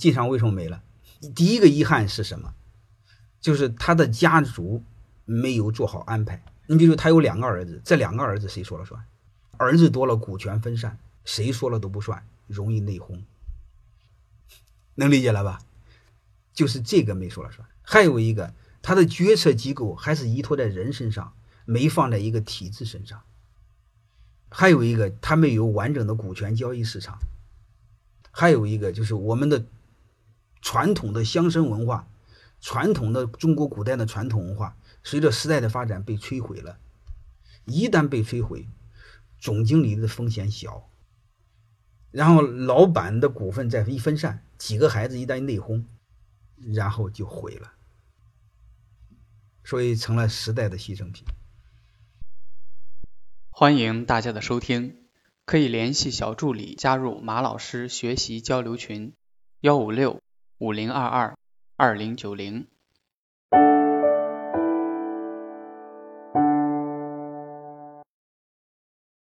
晋商为什么没了？第一个遗憾是什么？就是他的家族没有做好安排。你比如他有两个儿子，这两个儿子谁说了算？儿子多了，股权分散，谁说了都不算，容易内讧。能理解了吧？就是这个没说了算。还有一个，他的决策机构还是依托在人身上，没放在一个体制身上。还有一个，他没有完整的股权交易市场。还有一个，就是我们的传统的乡绅文化，传统的中国古代的传统文化，随着时代的发展被摧毁了。一旦被摧毁，总经理的风险小，然后老板的股份再一分散，几个孩子一旦内讧，然后就毁了，所以成了时代的牺牲品。欢迎大家的收听，可以联系小助理加入马老师学习交流群：幺五六五零二二二零九零。